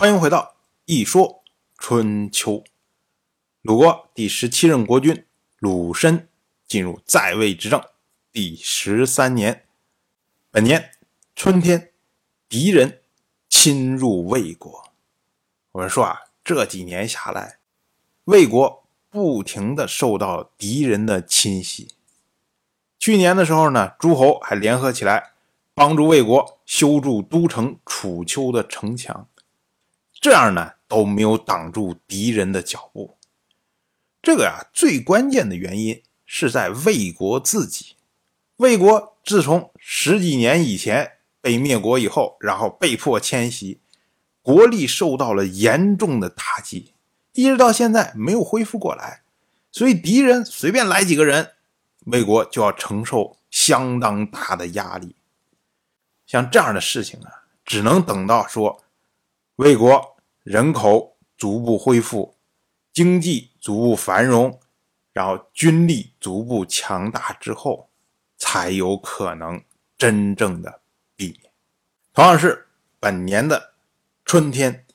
欢迎回到一说春秋。鲁国第十七任国君鲁申进入在位执政第十三年，本年春天，敌人侵入魏国。我们说啊，这几年下来，魏国不停的受到敌人的侵袭。去年的时候呢，诸侯还联合起来帮助魏国修筑都城楚丘的城墙。这样呢都没有挡住敌人的脚步。这个呀，最关键的原因是在魏国自己。魏国自从十几年以前被灭国以后，然后被迫迁徙，国力受到了严重的打击，一直到现在没有恢复过来。所以敌人随便来几个人，魏国就要承受相当大的压力。像这样的事情啊，只能等到说。魏国人口逐步恢复，经济逐步繁荣，然后军力逐步强大之后，才有可能真正的避免。同样是本年的春天，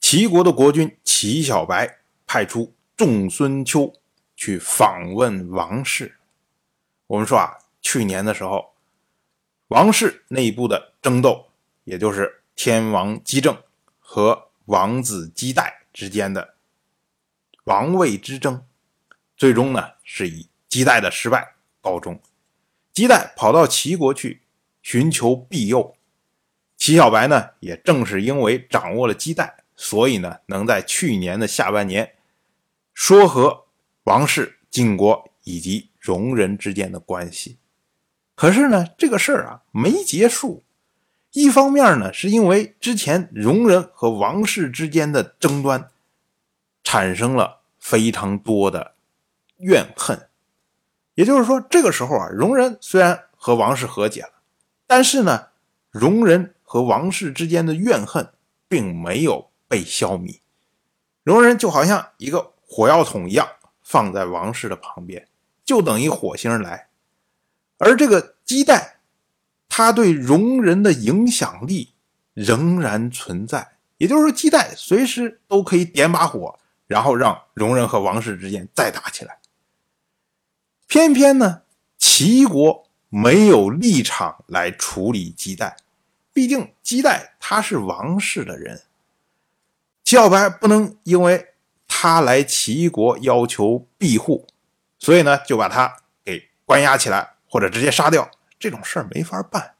齐国的国君齐小白派出仲孙丘去访问王室。我们说啊，去年的时候，王室内部的争斗，也就是天王姬政。和王子姬代之间的王位之争，最终呢是以姬代的失败告终。姬代跑到齐国去寻求庇佑，齐小白呢也正是因为掌握了姬代，所以呢能在去年的下半年说和王室、晋国以及戎人之间的关系。可是呢这个事儿啊没结束。一方面呢，是因为之前戎人和王室之间的争端，产生了非常多的怨恨。也就是说，这个时候啊，戎人虽然和王室和解了，但是呢，戎人和王室之间的怨恨并没有被消弭。戎人就好像一个火药桶一样，放在王室的旁边，就等一火星来。而这个鸡蛋。他对戎人的影响力仍然存在，也就是说，姬带随时都可以点把火，然后让戎人和王室之间再打起来。偏偏呢，齐国没有立场来处理姬带，毕竟姬带他是王室的人，齐小白不能因为他来齐国要求庇护，所以呢就把他给关押起来，或者直接杀掉。这种事儿没法办。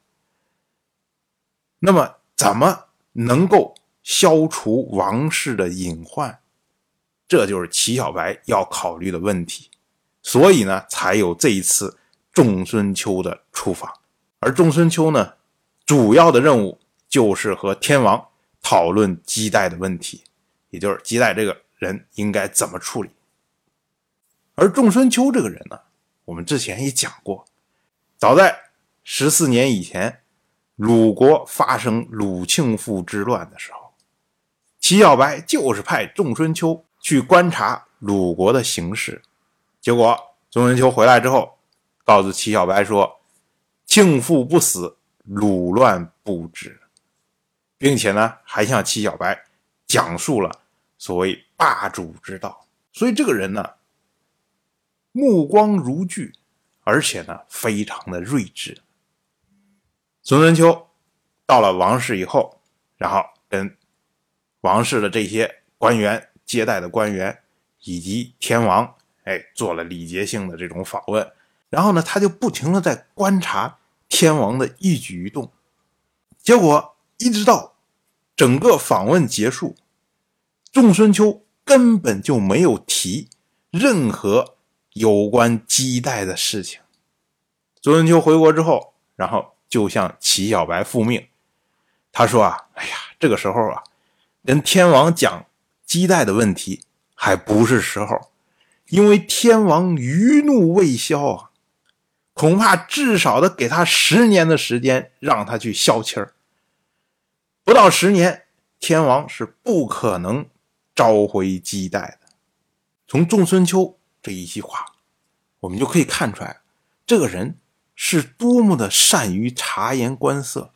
那么，怎么能够消除王室的隐患？这就是齐小白要考虑的问题。所以呢，才有这一次仲孙秋的出访。而仲孙秋呢，主要的任务就是和天王讨论姬代的问题，也就是姬代这个人应该怎么处理。而仲孙秋这个人呢，我们之前也讲过，早在。十四年以前，鲁国发生鲁庆父之乱的时候，齐小白就是派仲孙秋去观察鲁国的形势。结果，仲孙秋回来之后，告诉齐小白说：“庆父不死，鲁乱不止。”并且呢，还向齐小白讲述了所谓霸主之道。所以，这个人呢，目光如炬，而且呢，非常的睿智。孙春秋到了王室以后，然后跟王室的这些官员、接待的官员以及天王，哎，做了礼节性的这种访问。然后呢，他就不停的在观察天王的一举一动。结果一直到整个访问结束，仲孙秋根本就没有提任何有关姬代的事情。仲孙秋回国之后，然后。就向齐小白复命，他说啊，哎呀，这个时候啊，跟天王讲姬代的问题还不是时候，因为天王余怒未消啊，恐怕至少得给他十年的时间，让他去消气儿。不到十年，天王是不可能召回姬代的。从仲孙秋这一句话，我们就可以看出来，这个人。是多么的善于察言观色，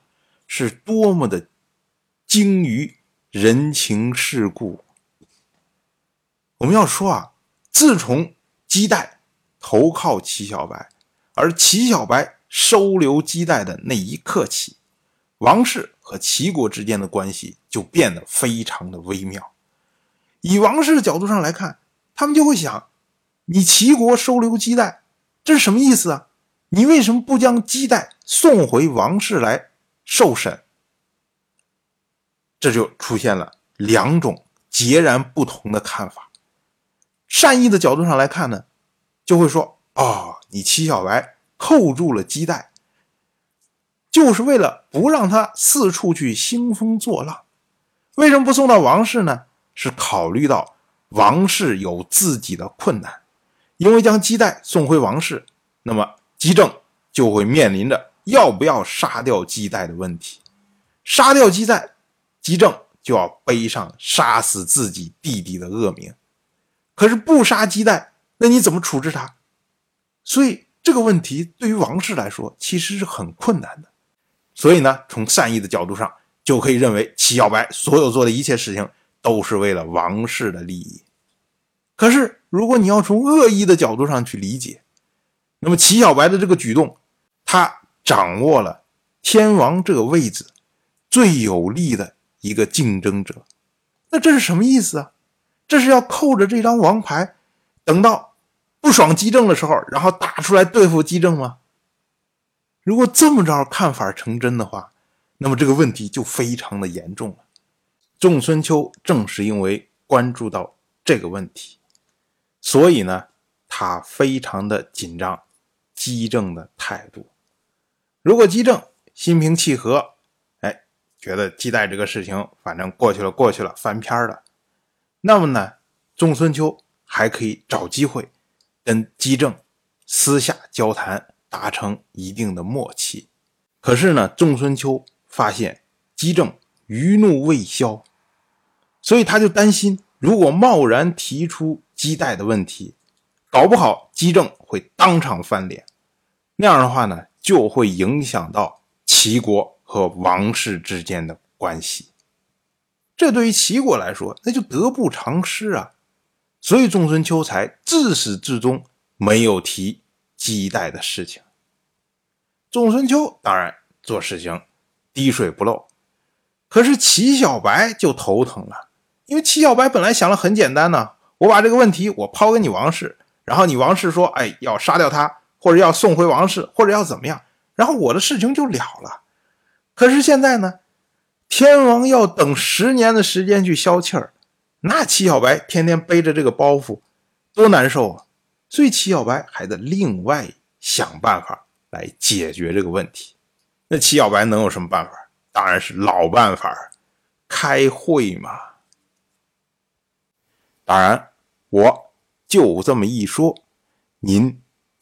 是多么的精于人情世故。我们要说啊，自从姬代投靠齐小白，而齐小白收留姬代的那一刻起，王氏和齐国之间的关系就变得非常的微妙。以王氏的角度上来看，他们就会想：你齐国收留姬代，这是什么意思啊？你为什么不将姬代送回王室来受审？这就出现了两种截然不同的看法。善意的角度上来看呢，就会说：哦，你齐小白扣住了姬代，就是为了不让他四处去兴风作浪。为什么不送到王室呢？是考虑到王室有自己的困难，因为将姬代送回王室，那么姬政就会面临着要不要杀掉姬代的问题。杀掉姬代，姬政就要背上杀死自己弟弟的恶名。可是不杀姬代，那你怎么处置他？所以这个问题对于王室来说其实是很困难的。所以呢，从善意的角度上，就可以认为齐小白所有做的一切事情。都是为了王室的利益。可是，如果你要从恶意的角度上去理解，那么齐小白的这个举动，他掌握了天王这个位置最有利的一个竞争者。那这是什么意思啊？这是要扣着这张王牌，等到不爽姬政的时候，然后打出来对付姬政吗？如果这么着看法成真的话，那么这个问题就非常的严重了。仲孙秋正是因为关注到这个问题，所以呢，他非常的紧张姬政的态度。如果姬政心平气和，哎，觉得姬代这个事情反正过去了，过去了，翻篇了，那么呢，仲孙秋还可以找机会跟姬政私下交谈，达成一定的默契。可是呢，仲孙秋发现姬政余怒未消。所以他就担心，如果贸然提出姬代的问题，搞不好姬政会当场翻脸，那样的话呢，就会影响到齐国和王室之间的关系。这对于齐国来说，那就得不偿失啊。所以仲孙秋才自始至终没有提姬代的事情。仲孙秋当然做事情滴水不漏，可是齐小白就头疼了。因为齐小白本来想了很简单呢，我把这个问题我抛给你王室，然后你王室说，哎，要杀掉他，或者要送回王室，或者要怎么样，然后我的事情就了了。可是现在呢，天王要等十年的时间去消气儿，那齐小白天天背着这个包袱，多难受啊！所以齐小白还得另外想办法来解决这个问题。那齐小白能有什么办法？当然是老办法，开会嘛。当然，我就这么一说，您